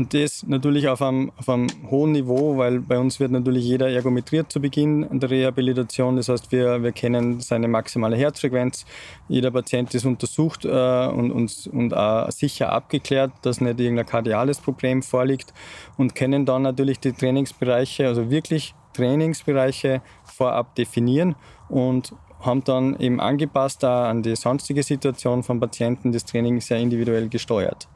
Und das natürlich auf einem, auf einem hohen Niveau, weil bei uns wird natürlich jeder ergometriert zu Beginn der Rehabilitation. Das heißt, wir, wir kennen seine maximale Herzfrequenz. Jeder Patient ist untersucht äh, und, und, und auch sicher abgeklärt, dass nicht irgendein kardiales Problem vorliegt und kennen dann natürlich die Trainingsbereiche, also wirklich Trainingsbereiche vorab definieren und haben dann eben angepasst an die sonstige Situation von Patienten das Training sehr individuell gesteuert.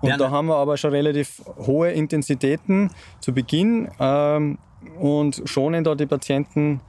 Und ja, da haben wir aber schon relativ hohe Intensitäten zu Beginn ähm, und schonen da die Patienten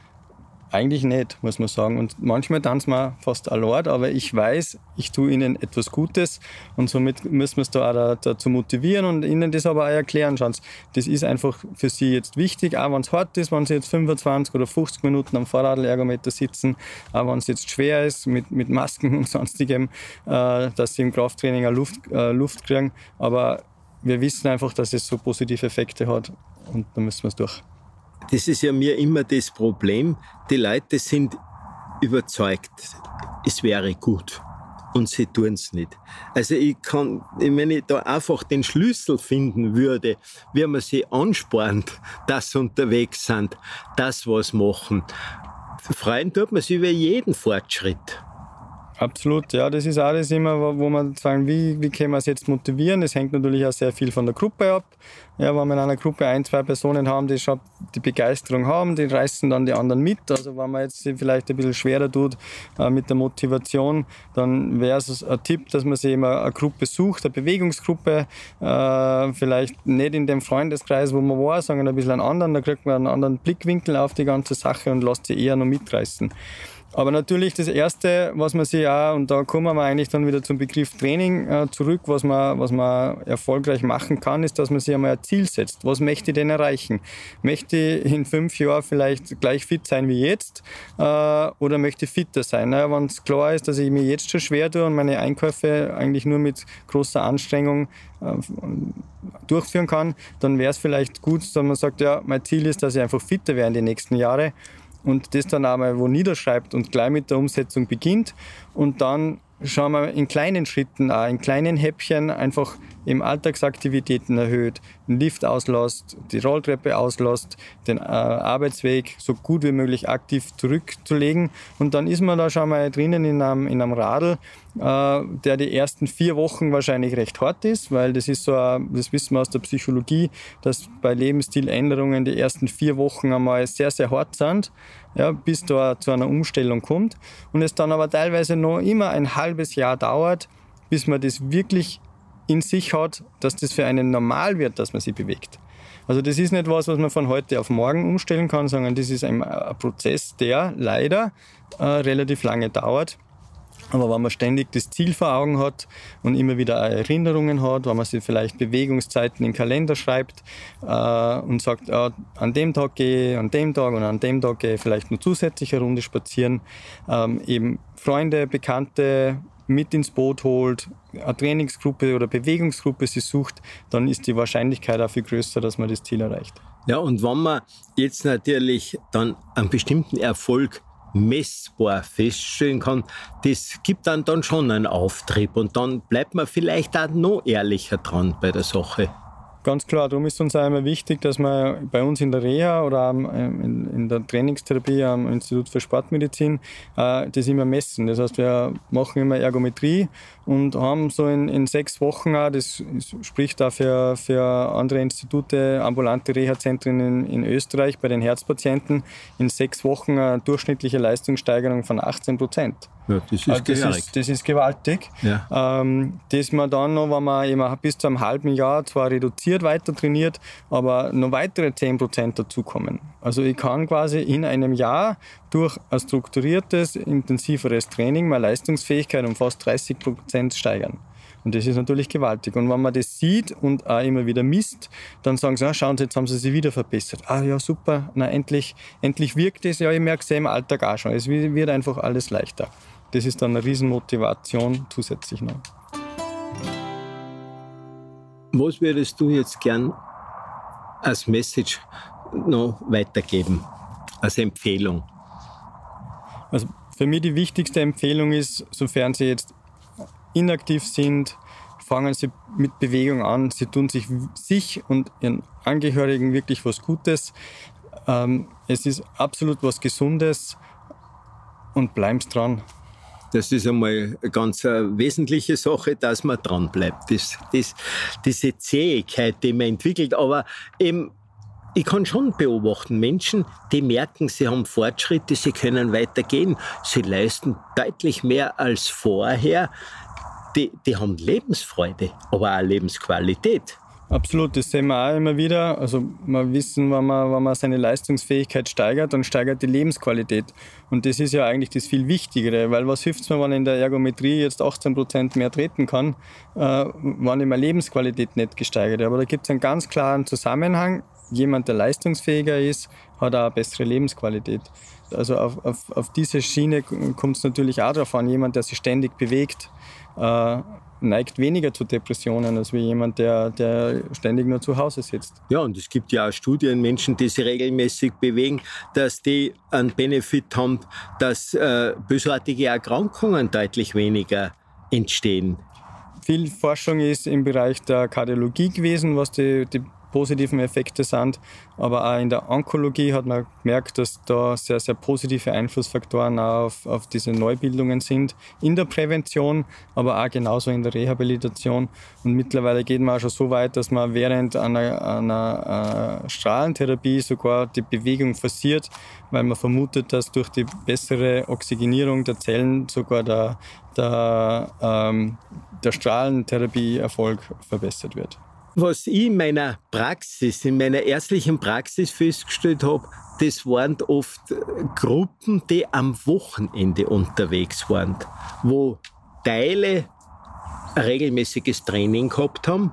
eigentlich nicht, muss man sagen. Und manchmal tanzen wir fast allein, aber ich weiß, ich tue ihnen etwas Gutes und somit müssen wir es da auch dazu motivieren und ihnen das aber auch erklären. Schauen das ist einfach für sie jetzt wichtig, auch wenn es hart ist, wenn sie jetzt 25 oder 50 Minuten am Fahrradergometer sitzen, auch wenn es jetzt schwer ist mit, mit Masken und sonstigem, äh, dass sie im Krafttraining auch Luft, äh, Luft kriegen. Aber wir wissen einfach, dass es so positive Effekte hat und da müssen wir es durch. Das ist ja mir immer das Problem. Die Leute sind überzeugt, es wäre gut. Und sie tun es nicht. Also ich kann, wenn ich da einfach den Schlüssel finden würde, wie man sie anspornt, dass sie unterwegs sind, das was machen, freuen tut man sich über jeden Fortschritt. Absolut, ja, das ist alles immer, wo man sagen, wie, wie können wir es jetzt motivieren? Das hängt natürlich auch sehr viel von der Gruppe ab. Ja, wenn wir in einer Gruppe ein, zwei Personen haben, die schon die Begeisterung haben, die reißen dann die anderen mit. Also wenn man jetzt vielleicht ein bisschen schwerer tut äh, mit der Motivation, dann wäre es ein Tipp, dass man sich immer eine Gruppe sucht, eine Bewegungsgruppe, äh, vielleicht nicht in dem Freundeskreis, wo man war, sondern ein bisschen einen anderen, da kriegt man einen anderen Blickwinkel auf die ganze Sache und lässt sich eher noch mitreißen. Aber natürlich das Erste, was man sich auch, und da kommen wir eigentlich dann wieder zum Begriff Training äh, zurück, was man, was man erfolgreich machen kann, ist, dass man sich einmal ein Ziel setzt. Was möchte ich denn erreichen? Möchte ich in fünf Jahren vielleicht gleich fit sein wie jetzt äh, oder möchte ich fitter sein? Naja, wenn es klar ist, dass ich mir jetzt schon schwer tue und meine Einkäufe eigentlich nur mit großer Anstrengung äh, durchführen kann, dann wäre es vielleicht gut, dass man sagt, ja, mein Ziel ist, dass ich einfach fitter werde in den nächsten Jahren und das dann einmal wo niederschreibt und gleich mit der Umsetzung beginnt. Und dann schauen wir in kleinen Schritten, auch in kleinen Häppchen einfach eben Alltagsaktivitäten erhöht, den Lift auslässt, die Rolltreppe auslässt, den äh, Arbeitsweg so gut wie möglich aktiv zurückzulegen. Und dann ist man da schon mal drinnen in einem, in einem Radl, äh, der die ersten vier Wochen wahrscheinlich recht hart ist, weil das ist so, das wissen wir aus der Psychologie, dass bei Lebensstiländerungen die ersten vier Wochen einmal sehr, sehr hart sind ja, bis da zu einer Umstellung kommt. Und es dann aber teilweise noch immer ein halbes Jahr dauert, bis man das wirklich in sich hat, dass das für einen normal wird, dass man sich bewegt. Also das ist nicht was, was man von heute auf morgen umstellen kann, sondern das ist ein, ein Prozess, der leider äh, relativ lange dauert. Aber wenn man ständig das Ziel vor Augen hat und immer wieder Erinnerungen hat, wenn man sich vielleicht Bewegungszeiten in den Kalender schreibt äh, und sagt, äh, an dem Tag gehe an dem Tag und an dem Tag gehe ich vielleicht nur zusätzlich eine Runde spazieren, ähm, eben Freunde, Bekannte mit ins Boot holt, eine Trainingsgruppe oder Bewegungsgruppe sie sucht, dann ist die Wahrscheinlichkeit auch viel größer, dass man das Ziel erreicht. Ja, und wenn man jetzt natürlich dann einen bestimmten Erfolg messbar feststellen kann, das gibt dann, dann schon einen Auftrieb und dann bleibt man vielleicht auch noch ehrlicher dran bei der Sache. Ganz klar, darum ist uns auch immer wichtig, dass wir bei uns in der Reha oder in der Trainingstherapie am Institut für Sportmedizin äh, das immer messen. Das heißt, wir machen immer Ergometrie und haben so in, in sechs Wochen auch, das spricht auch für, für andere Institute, ambulante Reha-Zentren in, in Österreich bei den Herzpatienten, in sechs Wochen eine durchschnittliche Leistungssteigerung von 18 Prozent. Ja, das ist, also das ist, das ist gewaltig. Ja. Ähm, dass man dann noch, wenn man eben bis zu einem halben Jahr zwar reduziert weiter trainiert, aber noch weitere 10% dazukommen. Also ich kann quasi in einem Jahr durch ein strukturiertes, intensiveres Training meine Leistungsfähigkeit um fast 30% steigern. Und das ist natürlich gewaltig. Und wenn man das sieht und auch immer wieder misst, dann sagen sie, ah, schauen Sie, jetzt haben Sie sich wieder verbessert. Ah ja, super, na endlich, endlich wirkt es. Ja, ich merke es ja im Alltag auch schon. Es wird einfach alles leichter das ist dann eine Riesenmotivation zusätzlich noch. Was würdest du jetzt gern als Message noch weitergeben, als Empfehlung? Also für mich die wichtigste Empfehlung ist, sofern Sie jetzt inaktiv sind, fangen Sie mit Bewegung an. Sie tun sich, sich und Ihren Angehörigen wirklich was Gutes. Ähm, es ist absolut was Gesundes und bleiben Sie dran. Das ist einmal eine ganz äh, wesentliche Sache, dass man dran bleibt. Das, das, diese Zähigkeit, die man entwickelt. Aber eben, ich kann schon beobachten, Menschen, die merken, sie haben Fortschritte, sie können weitergehen, sie leisten deutlich mehr als vorher. Die, die haben Lebensfreude, aber auch Lebensqualität. Absolut, das sehen wir auch immer wieder. Also wir wissen, wenn man, wenn man seine Leistungsfähigkeit steigert, dann steigert die Lebensqualität. Und das ist ja eigentlich das viel Wichtigere, weil was hilft es mir, wenn ich in der Ergometrie jetzt 18 Prozent mehr treten kann, äh, wenn ich meine Lebensqualität nicht gesteigert habe. Aber da gibt es einen ganz klaren Zusammenhang. Jemand, der leistungsfähiger ist, hat auch eine bessere Lebensqualität. Also auf, auf, auf diese Schiene kommt es natürlich auch darauf an. Jemand, der sich ständig bewegt, äh, neigt weniger zu Depressionen als wie jemand, der, der ständig nur zu Hause sitzt. Ja, und es gibt ja auch Studien, Menschen, die sich regelmäßig bewegen, dass die einen Benefit haben, dass äh, bösartige Erkrankungen deutlich weniger entstehen. Viel Forschung ist im Bereich der Kardiologie gewesen, was die, die positiven Effekte sind. Aber auch in der Onkologie hat man gemerkt, dass da sehr, sehr positive Einflussfaktoren auf, auf diese Neubildungen sind. In der Prävention, aber auch genauso in der Rehabilitation. Und mittlerweile geht man auch schon so weit, dass man während einer, einer äh, Strahlentherapie sogar die Bewegung forciert, weil man vermutet, dass durch die bessere Oxygenierung der Zellen sogar der, der, ähm, der Strahlentherapieerfolg verbessert wird was ich in meiner Praxis, in meiner ärztlichen Praxis festgestellt habe, das waren oft Gruppen, die am Wochenende unterwegs waren, wo Teile regelmäßiges Training gehabt haben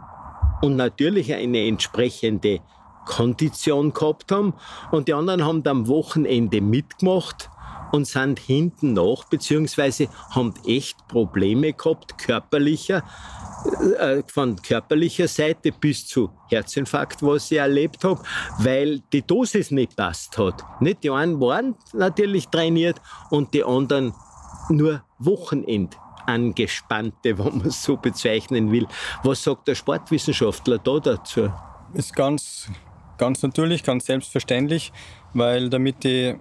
und natürlich eine entsprechende Kondition gehabt haben. Und die anderen haben am Wochenende mitgemacht und sind hinten nach, beziehungsweise haben echt Probleme gehabt, körperlicher, äh, von körperlicher Seite bis zu Herzinfarkt, was ich erlebt habe, weil die Dosis nicht passt hat. Nicht? Die einen waren natürlich trainiert und die anderen nur Wochenend angespannte, wenn man es so bezeichnen will. Was sagt der Sportwissenschaftler da dazu? Ist ganz, ganz natürlich, ganz selbstverständlich, weil damit ich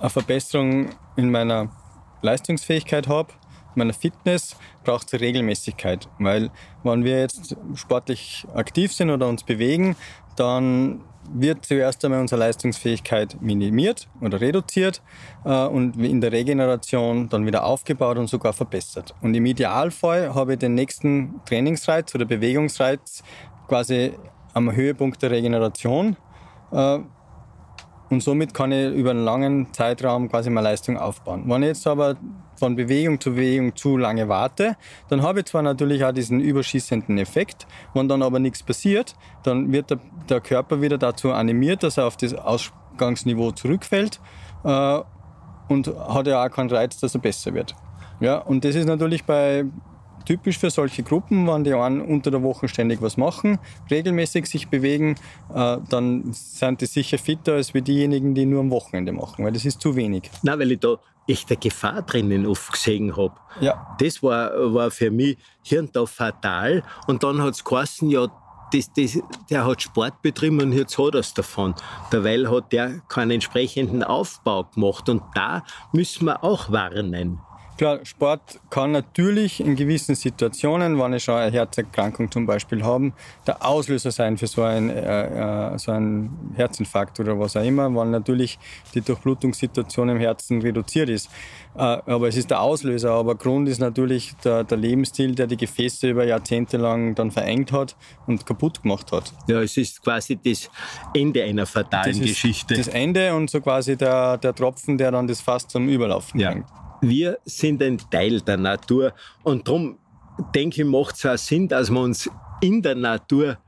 eine Verbesserung in meiner Leistungsfähigkeit habe, meiner Fitness braucht es Regelmäßigkeit. Weil wenn wir jetzt sportlich aktiv sind oder uns bewegen, dann wird zuerst einmal unsere Leistungsfähigkeit minimiert oder reduziert äh, und in der Regeneration dann wieder aufgebaut und sogar verbessert. Und im Idealfall habe ich den nächsten Trainingsreiz oder Bewegungsreiz quasi am Höhepunkt der Regeneration. Äh, und somit kann ich über einen langen Zeitraum quasi meine Leistung aufbauen. Wenn ich jetzt aber von Bewegung zu Bewegung zu lange warte, dann habe ich zwar natürlich auch diesen überschießenden Effekt, wenn dann aber nichts passiert, dann wird der, der Körper wieder dazu animiert, dass er auf das Ausgangsniveau zurückfällt äh, und hat ja auch keinen Reiz, dass er besser wird. Ja, und das ist natürlich bei typisch für solche Gruppen, wenn die einen unter der Woche ständig was machen, regelmäßig sich bewegen, äh, dann sind die sicher fitter als wie diejenigen, die nur am Wochenende machen, weil das ist zu wenig. Nein, weil ich da echte Gefahr drinnen oft gesehen habe. Ja. Das war, war für mich hier und da fatal. Und dann hat es geheißen, ja, das, das, der hat Sport betrieben und jetzt hat er es davon. Derweil hat der keinen entsprechenden Aufbau gemacht. Und da müssen wir auch warnen. Klar, Sport kann natürlich in gewissen Situationen, wenn ich schon eine Herzerkrankung zum Beispiel habe, der Auslöser sein für so einen, äh, äh, so einen Herzinfarkt oder was auch immer, weil natürlich die Durchblutungssituation im Herzen reduziert ist. Äh, aber es ist der Auslöser. Aber Grund ist natürlich der, der, Lebensstil, der die Gefäße über Jahrzehnte lang dann verengt hat und kaputt gemacht hat. Ja, es ist quasi das Ende einer fatalen das Geschichte. Das Ende und so quasi der, der Tropfen, der dann das Fass zum Überlaufen ja. bringt wir sind ein Teil der Natur und darum denke ich, macht es auch Sinn, dass wir uns in der Natur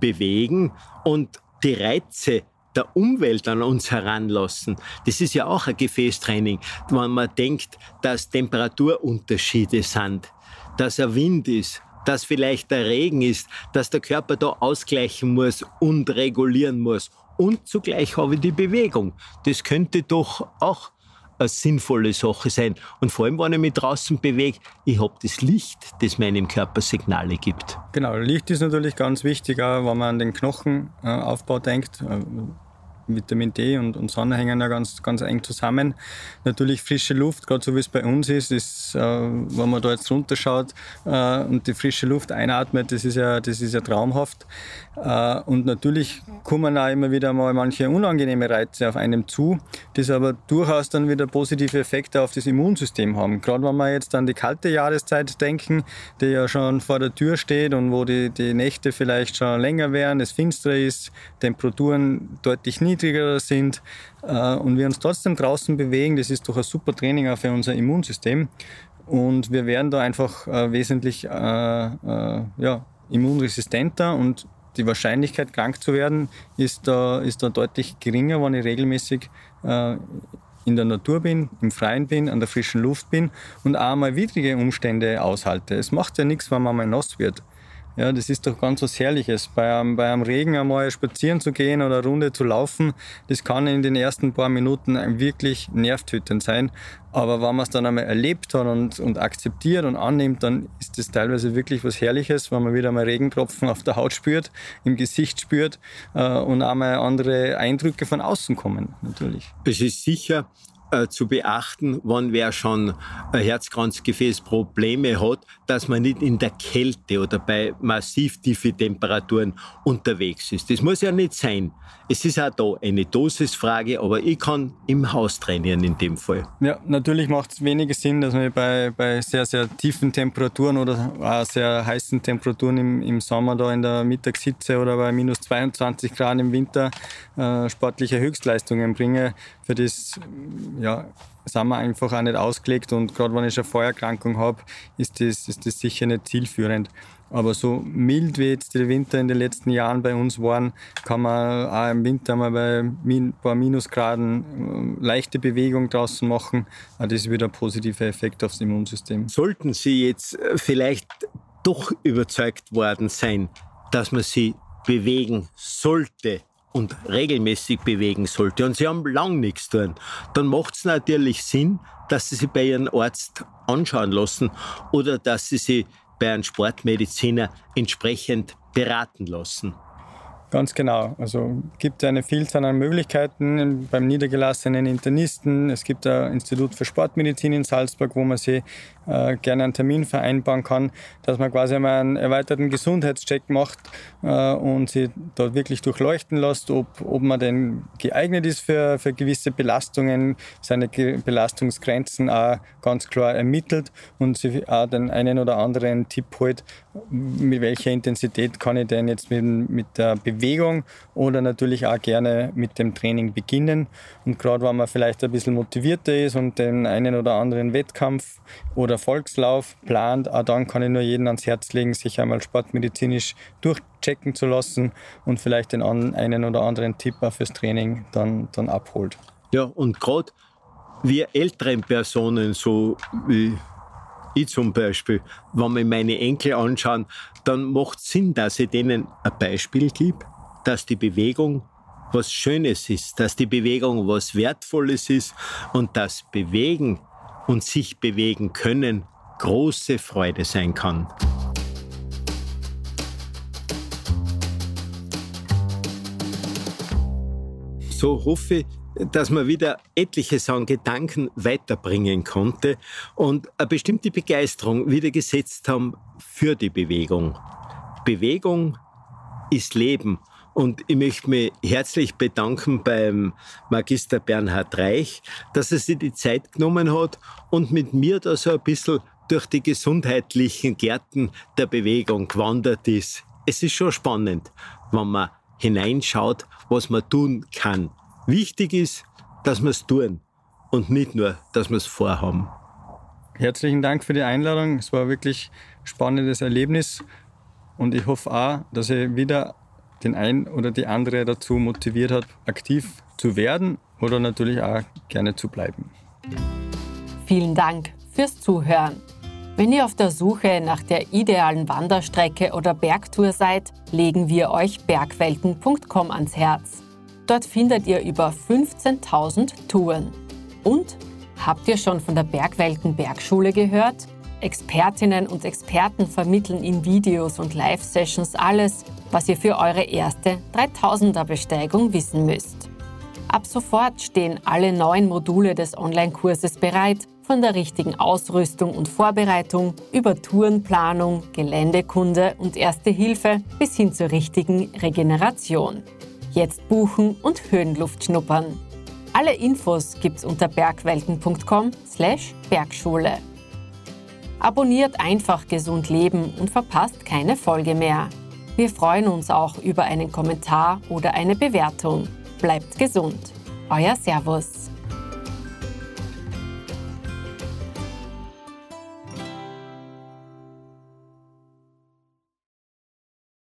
bewegen und die Reize der Umwelt an uns heranlassen. Das ist ja auch ein Gefäßtraining, wenn man denkt, dass Temperaturunterschiede sind, dass ein Wind ist, dass vielleicht der Regen ist, dass der Körper da ausgleichen muss und regulieren muss. Und zugleich habe ich die Bewegung. Das könnte doch auch eine sinnvolle Sache sein. Und vor allem, wenn ich mich draußen bewege, ich habe das Licht, das meinem Körper Signale gibt. Genau, Licht ist natürlich ganz wichtig, auch wenn man an den Knochenaufbau denkt. Vitamin D und, und Sonne hängen ja ganz, ganz eng zusammen. Natürlich frische Luft, gerade so wie es bei uns ist, ist äh, wenn man da jetzt runterschaut äh, und die frische Luft einatmet, das ist ja, das ist ja traumhaft. Äh, und natürlich kommen auch immer wieder mal manche unangenehme Reize auf einem zu, die aber durchaus dann wieder positive Effekte auf das Immunsystem haben. Gerade wenn wir jetzt an die kalte Jahreszeit denken, die ja schon vor der Tür steht und wo die, die Nächte vielleicht schon länger wären, es finster ist, Temperaturen deutlich niedriger niedriger sind äh, und wir uns trotzdem draußen bewegen, das ist doch ein super Training auch für unser Immunsystem. Und wir werden da einfach äh, wesentlich äh, äh, ja, immunresistenter und die Wahrscheinlichkeit, krank zu werden, ist da, ist da deutlich geringer, wenn ich regelmäßig äh, in der Natur bin, im Freien bin, an der frischen Luft bin und auch mal widrige Umstände aushalte. Es macht ja nichts, wenn man mal nass wird. Ja, das ist doch ganz was Herrliches. Bei einem, bei einem Regen einmal spazieren zu gehen oder eine Runde zu laufen, das kann in den ersten paar Minuten wirklich nervtötend sein. Aber wenn man es dann einmal erlebt hat und, und akzeptiert und annimmt, dann ist das teilweise wirklich was Herrliches, wenn man wieder mal Regentropfen auf der Haut spürt, im Gesicht spürt äh, und einmal andere Eindrücke von außen kommen, natürlich. Es ist sicher äh, zu beachten, wenn wer schon Herzkranzgefäßprobleme hat, dass man nicht in der Kälte oder bei massiv tiefen Temperaturen unterwegs ist. Das muss ja nicht sein. Es ist auch da eine Dosisfrage, aber ich kann im Haus trainieren in dem Fall. Ja, natürlich macht es weniger Sinn, dass man bei, bei sehr, sehr tiefen Temperaturen oder auch sehr heißen Temperaturen im, im Sommer da in der Mittagshitze oder bei minus 22 Grad im Winter äh, sportliche Höchstleistungen bringe. Für das ja, sind wir einfach auch nicht ausgelegt und gerade wenn ich eine Vorerkrankung habe, ist das, ist das sicher nicht zielführend. Aber so mild wie jetzt die Winter in den letzten Jahren bei uns waren, kann man auch im Winter mal bei ein paar Minusgraden äh, leichte Bewegung draußen machen. Das ist wieder ein positiver Effekt aufs Immunsystem. Sollten Sie jetzt äh, vielleicht doch überzeugt worden sein, dass man sie bewegen sollte und regelmäßig bewegen sollte und Sie haben lang nichts tun, dann macht es natürlich Sinn, dass Sie sich bei Ihrem Arzt anschauen lassen oder dass Sie sich bei einem Sportmediziner entsprechend beraten lassen. Ganz genau. Also gibt eine Vielzahl an Möglichkeiten beim niedergelassenen Internisten. Es gibt ein Institut für Sportmedizin in Salzburg, wo man sich äh, gerne einen Termin vereinbaren kann, dass man quasi einmal einen erweiterten Gesundheitscheck macht äh, und sie dort wirklich durchleuchten lässt, ob, ob man denn geeignet ist für, für gewisse Belastungen, seine Belastungsgrenzen auch ganz klar ermittelt und sie auch den einen oder anderen Tipp holt, mit welcher Intensität kann ich denn jetzt mit, mit der Bewegung Bewegung oder natürlich auch gerne mit dem Training beginnen. Und gerade wenn man vielleicht ein bisschen motivierter ist und den einen oder anderen Wettkampf oder Volkslauf plant, auch dann kann ich nur jeden ans Herz legen, sich einmal sportmedizinisch durchchecken zu lassen und vielleicht den einen oder anderen Tipp auch fürs Training dann, dann abholt. Ja, und gerade wir älteren Personen, so wie ich zum Beispiel, wenn wir meine Enkel anschauen, dann macht Sinn, dass ich denen ein Beispiel gebe, dass die Bewegung was Schönes ist, dass die Bewegung was Wertvolles ist und dass Bewegen und sich bewegen können große Freude sein kann. So hoffe ich, dass man wieder etliche an Gedanken weiterbringen konnte und eine bestimmte Begeisterung wieder gesetzt haben für die Bewegung. Bewegung ist Leben. Und ich möchte mich herzlich bedanken beim Magister Bernhard Reich, dass er sich die Zeit genommen hat und mit mir da so ein bisschen durch die gesundheitlichen Gärten der Bewegung gewandert ist. Es ist schon spannend, wenn man hineinschaut, was man tun kann. Wichtig ist, dass wir es tun und nicht nur, dass wir es vorhaben. Herzlichen Dank für die Einladung. Es war wirklich ein spannendes Erlebnis und ich hoffe auch, dass ich wieder den einen oder die andere dazu motiviert hat, aktiv zu werden oder natürlich auch gerne zu bleiben. Vielen Dank fürs Zuhören. Wenn ihr auf der Suche nach der idealen Wanderstrecke oder Bergtour seid, legen wir euch bergwelten.com ans Herz. Dort findet ihr über 15.000 Touren. Und habt ihr schon von der Bergwelten Bergschule gehört? Expertinnen und Experten vermitteln in Videos und Live-Sessions alles, was ihr für eure erste 3000er-Besteigung wissen müsst. Ab sofort stehen alle neun Module des Online-Kurses bereit, von der richtigen Ausrüstung und Vorbereitung über Tourenplanung, Geländekunde und Erste Hilfe bis hin zur richtigen Regeneration. Jetzt buchen und Höhenluft schnuppern. Alle Infos gibt's unter bergwelten.com/slash Bergschule. Abonniert einfach gesund leben und verpasst keine Folge mehr. Wir freuen uns auch über einen Kommentar oder eine Bewertung. Bleibt gesund. Euer Servus.